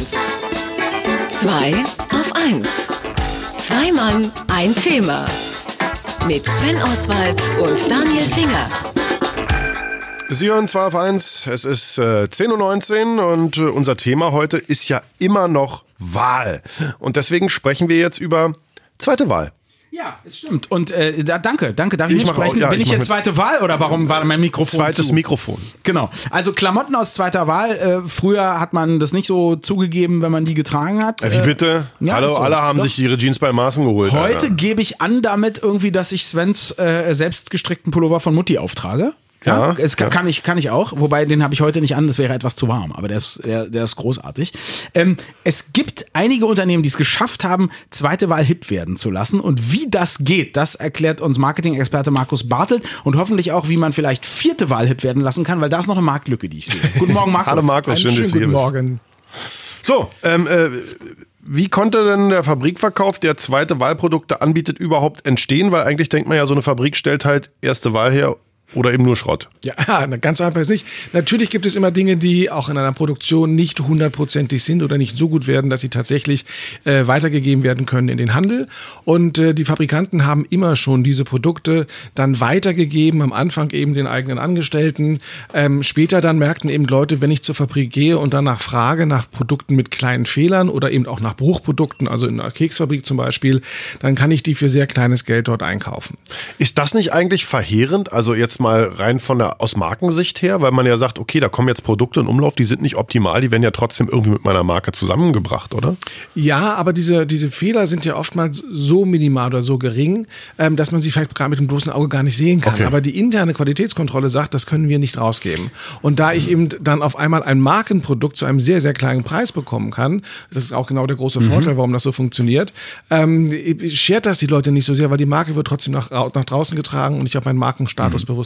1. 2 auf 1. Zwei Mann, ein Thema. Mit Sven Oswald und Daniel Finger. Sie hören 2 auf 1, es ist äh, 10.19 Uhr und äh, unser Thema heute ist ja immer noch Wahl. Und deswegen sprechen wir jetzt über zweite Wahl. Ja, es stimmt. Und äh, da, danke, danke. Darf ich, Ich nicht mach auch- sprechen? ja, Bin ich ich jetzt zweite Wahl oder warum war mein Mikrofon Zweites zu? Mikrofon. Genau. Also Klamotten aus zweiter Wahl. Äh, früher hat man das nicht so zugegeben, wenn man die getragen hat. Äh, wie Äh, bitte? ja, Hallo, so. alle haben Doch. sich ihre Jeans bei Maßen geholt. Heute gebe ich an damit irgendwie, dass ich Svens äh, selbst gestrickten Pullover von Mutti auftrage. Ja, es kann, ja. kann ich kann ich auch, wobei den habe ich heute nicht an, das wäre etwas zu warm, aber der ist der, der ist großartig. Ähm, es gibt einige Unternehmen, die es geschafft haben, zweite Wahl hip werden zu lassen und wie das geht, das erklärt uns Marketing-Experte Markus Bartelt und hoffentlich auch, wie man vielleicht vierte Wahl hip werden lassen kann, weil da ist noch eine Marktlücke, die ich sehe. Guten Morgen, Markus. Hallo Markus, schön, dass du hier guten bist. Morgen. So, ähm, äh, wie konnte denn der Fabrikverkauf, der zweite Wahlprodukte anbietet, überhaupt entstehen? Weil eigentlich denkt man ja, so eine Fabrik stellt halt erste Wahl her oder eben nur Schrott. Ja, ganz einfach ist nicht. Natürlich gibt es immer Dinge, die auch in einer Produktion nicht hundertprozentig sind oder nicht so gut werden, dass sie tatsächlich äh, weitergegeben werden können in den Handel. Und äh, die Fabrikanten haben immer schon diese Produkte dann weitergegeben, am Anfang eben den eigenen Angestellten. Ähm, später dann merkten eben Leute, wenn ich zur Fabrik gehe und danach frage nach Produkten mit kleinen Fehlern oder eben auch nach Bruchprodukten, also in einer Keksfabrik zum Beispiel, dann kann ich die für sehr kleines Geld dort einkaufen. Ist das nicht eigentlich verheerend? Also jetzt mal rein von der aus Markensicht her, weil man ja sagt, okay, da kommen jetzt Produkte in Umlauf, die sind nicht optimal, die werden ja trotzdem irgendwie mit meiner Marke zusammengebracht, oder? Ja, aber diese, diese Fehler sind ja oftmals so minimal oder so gering, ähm, dass man sie vielleicht gerade mit dem bloßen Auge gar nicht sehen kann. Okay. Aber die interne Qualitätskontrolle sagt, das können wir nicht rausgeben. Und da ich eben dann auf einmal ein Markenprodukt zu einem sehr, sehr kleinen Preis bekommen kann, das ist auch genau der große Vorteil, warum das so funktioniert, ähm, schert das die Leute nicht so sehr, weil die Marke wird trotzdem nach, nach draußen getragen und ich habe mein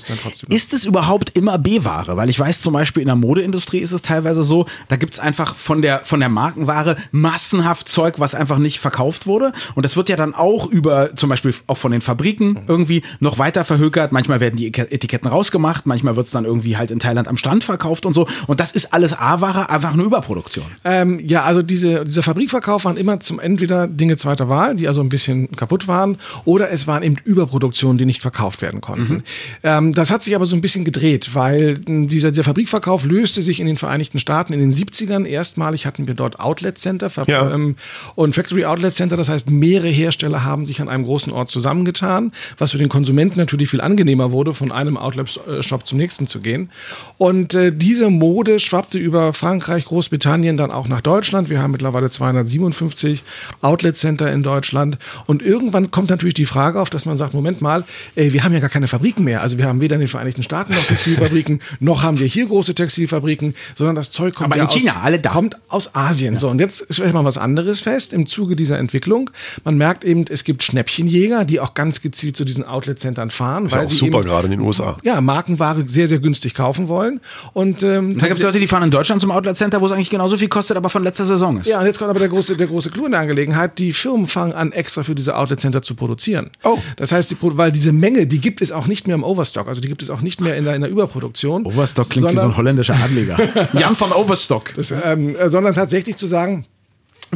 Markenstatusbewusstsein trotzdem. Ist es überhaupt immer B-Ware? Weil ich weiß zum Beispiel in der Modeindustrie ist es teilweise so, da gibt's einfach von der, von der Markenware massenhaft Zeug, was einfach nicht verkauft wurde. Und das wird ja dann auch über, zum Beispiel auch von den Fabriken irgendwie noch weiter verhökert. Manchmal werden die Etiketten rausgemacht, manchmal wird's dann irgendwie halt in Thailand am Stand verkauft und so. Und das ist alles A-Ware, einfach eine Überproduktion. Ähm, ja, also diese, dieser Fabrikverkauf waren immer zum entweder Dinge zweiter Wahl, die also ein bisschen kaputt waren, oder es waren eben Überproduktionen, die nicht verkauft werden konnten. Ähm, das hat sich aber so ein bisschen gedreht, weil mh, dieser, dieser Fabrikverkauf löste sich in den Vereinigten Staaten in den 70ern. Erstmalig hatten wir dort Outlet Center Ja. ähm, und Factory Outlet Center. Das heißt, mehrere Hersteller haben sich an einem großen Ort zusammengetan, was für den Konsumenten natürlich viel angenehmer wurde, von einem Outlet-Shop zum nächsten zu gehen. Und äh, diese Mode schwappte über Frankreich, Großbritannien, dann auch nach Deutschland. Wir haben mittlerweile 257 Outlet Center in Deutschland. Und irgendwann kommt natürlich die Frage auf, dass man sagt, Moment mal, äh, wir haben ja gar keine Fabriken mehr. Also wir haben weder in den Vereinigten Staaten noch Textilfabriken, noch haben wir hier große Textilfabriken, sondern das Zeug kommt Aber ja in China, aus, alle da. kommt aus Asien. So, und jetzt stellt man was anderes fest im Zuge dieser Entwicklung. Man merkt eben, es gibt Schnäppchenjäger, die auch ganz gezielt zu diesen Outlet-Centern fahren. Ist ja weil auch sie super eben, gerade in den USA. Ja, Markenware sehr, sehr günstig kaufen wollen. Und ähm, Da gibt's Leute, die fahren in Deutschland zum Outlet Center, wo es eigentlich genauso viel kostet, aber von letzter Saison ist. ja, und jetzt kommt aber der große, der große Clou in der Angelegenheit. Die Firmen fangen an, extra für diese Outlet-Center zu produzieren. Oh. Das heißt, die, weil diese Menge, die gibt es auch nicht mehr im Overstock. Also die gibt es auch nicht mehr in der, in der Überproduktion. Overstock klingt wie so sondern- ein holländischer Adliger. Jan von Overstock. Das, ähm, äh, sondern tatsächlich zu sagen,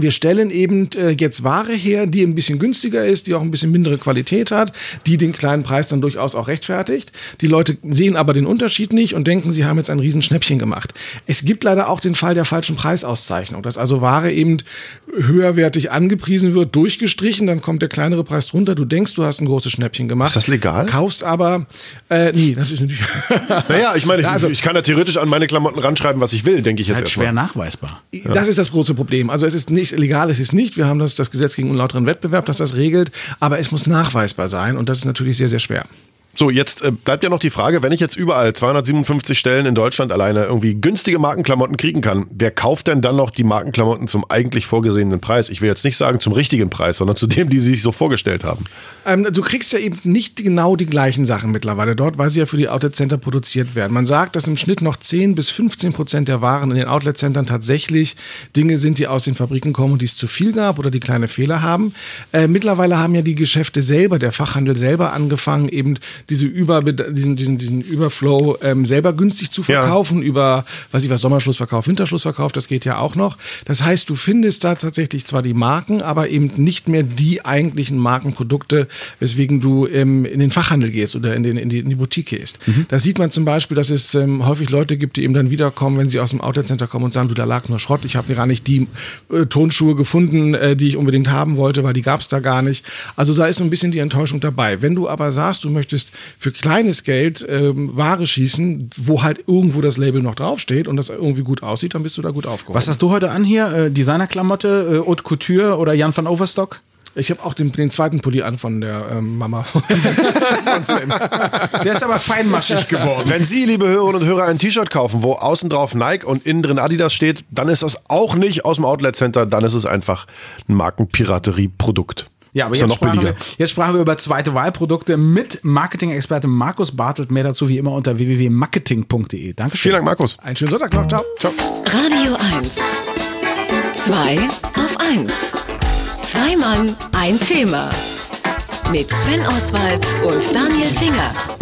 wir stellen eben äh, jetzt Ware her, die ein bisschen günstiger ist, die auch ein bisschen mindere Qualität hat, die den kleinen Preis dann durchaus auch rechtfertigt. Die Leute sehen aber den Unterschied nicht und denken, sie haben jetzt ein Riesenschnäppchen gemacht. Es gibt leider auch den Fall der falschen Preisauszeichnung, dass also Ware eben höherwertig angepriesen wird, durchgestrichen, dann kommt der kleinere Preis drunter. Du denkst, du hast ein großes Schnäppchen gemacht. Ist das legal? Kaufst aber, äh, nee, das ist natürlich. Naja, ich meine, ich, also- ich kann ja theoretisch an meine Klamotten ranschreiben, was ich will, denke ich jetzt Halt schwer erstmal. nachweisbar. Das ist das große Problem. Also es ist nicht legal, es ist nicht. Wir haben das, das Gesetz gegen unlauteren Wettbewerb, das das regelt, aber es muss nachweisbar sein und das ist natürlich sehr, sehr schwer. So, jetzt äh, bleibt ja noch die Frage, wenn ich jetzt überall 257 Stellen in Deutschland alleine irgendwie günstige Markenklamotten kriegen kann, wer kauft denn dann noch die Markenklamotten zum eigentlich vorgesehenen Preis? Ich will jetzt nicht sagen zum richtigen Preis, sondern zu dem, die sie sich so vorgestellt haben. Ähm, du kriegst ja eben nicht genau die gleichen Sachen mittlerweile dort, weil sie ja für die Outlet Center produziert werden. Man sagt, dass im Schnitt noch 10 bis 15 Prozent der Waren in den Outlet Centern tatsächlich Dinge sind, die aus den Fabriken kommen und die es zu viel gab oder die kleine Fehler haben. Äh, mittlerweile haben ja die Geschäfte selber, der Fachhandel selber angefangen, eben diese Über, diesen, diesen, diesen Überflow ähm, selber günstig zu verkaufen, ja. über, weiß ich was, Sommerschlussverkauf, Winterschlussverkauf, das geht ja auch noch. Das heißt, du findest da tatsächlich zwar die Marken, aber eben nicht mehr die eigentlichen Markenprodukte, weswegen du ähm, in den Fachhandel gehst oder in, den, in, die, in die Boutique gehst. Mhm. Da sieht man zum Beispiel, dass es ähm, häufig Leute gibt, die eben dann wiederkommen, wenn sie aus dem Outlet-Center kommen und sagen, du, da lag nur Schrott, ich habe gar nicht die äh, Tonschuhe gefunden, äh, die ich unbedingt haben wollte, weil die gab es da gar nicht. Also da ist so ein bisschen die Enttäuschung dabei. Wenn du aber sagst, du möchtest für kleines Geld ähm, Ware schießen, wo halt irgendwo das Label noch draufsteht und das irgendwie gut aussieht, dann bist du da gut aufgehoben. Was hast du heute an hier? Äh, Designerklamotte, äh, Haute Couture oder Jan van Overstock? Ich habe auch den, den, zweiten Pulli an von der ähm, Mama. der ist aber feinmaschig geworden. Wenn Sie, liebe Hörerinnen und Hörer, ein T-Shirt kaufen, wo außen drauf Nike und innen drin Adidas steht, dann ist das auch nicht aus dem Outlet Center, dann ist es einfach ein Markenpiraterie-Produkt. Ja, aber jetzt, sprachen wir, jetzt sprachen wir über zweite Wahlprodukte mit Marketing-Experte Markus Bartelt. Mehr dazu wie immer unter www.marketing.de. Danke. Vielen Dank, Markus. Einen schönen Sonntag noch. Ciao. Ciao. Radio 1. Zwei auf 1. Zwei Mann, ein Thema. Mit Sven Oswald und Daniel Finger.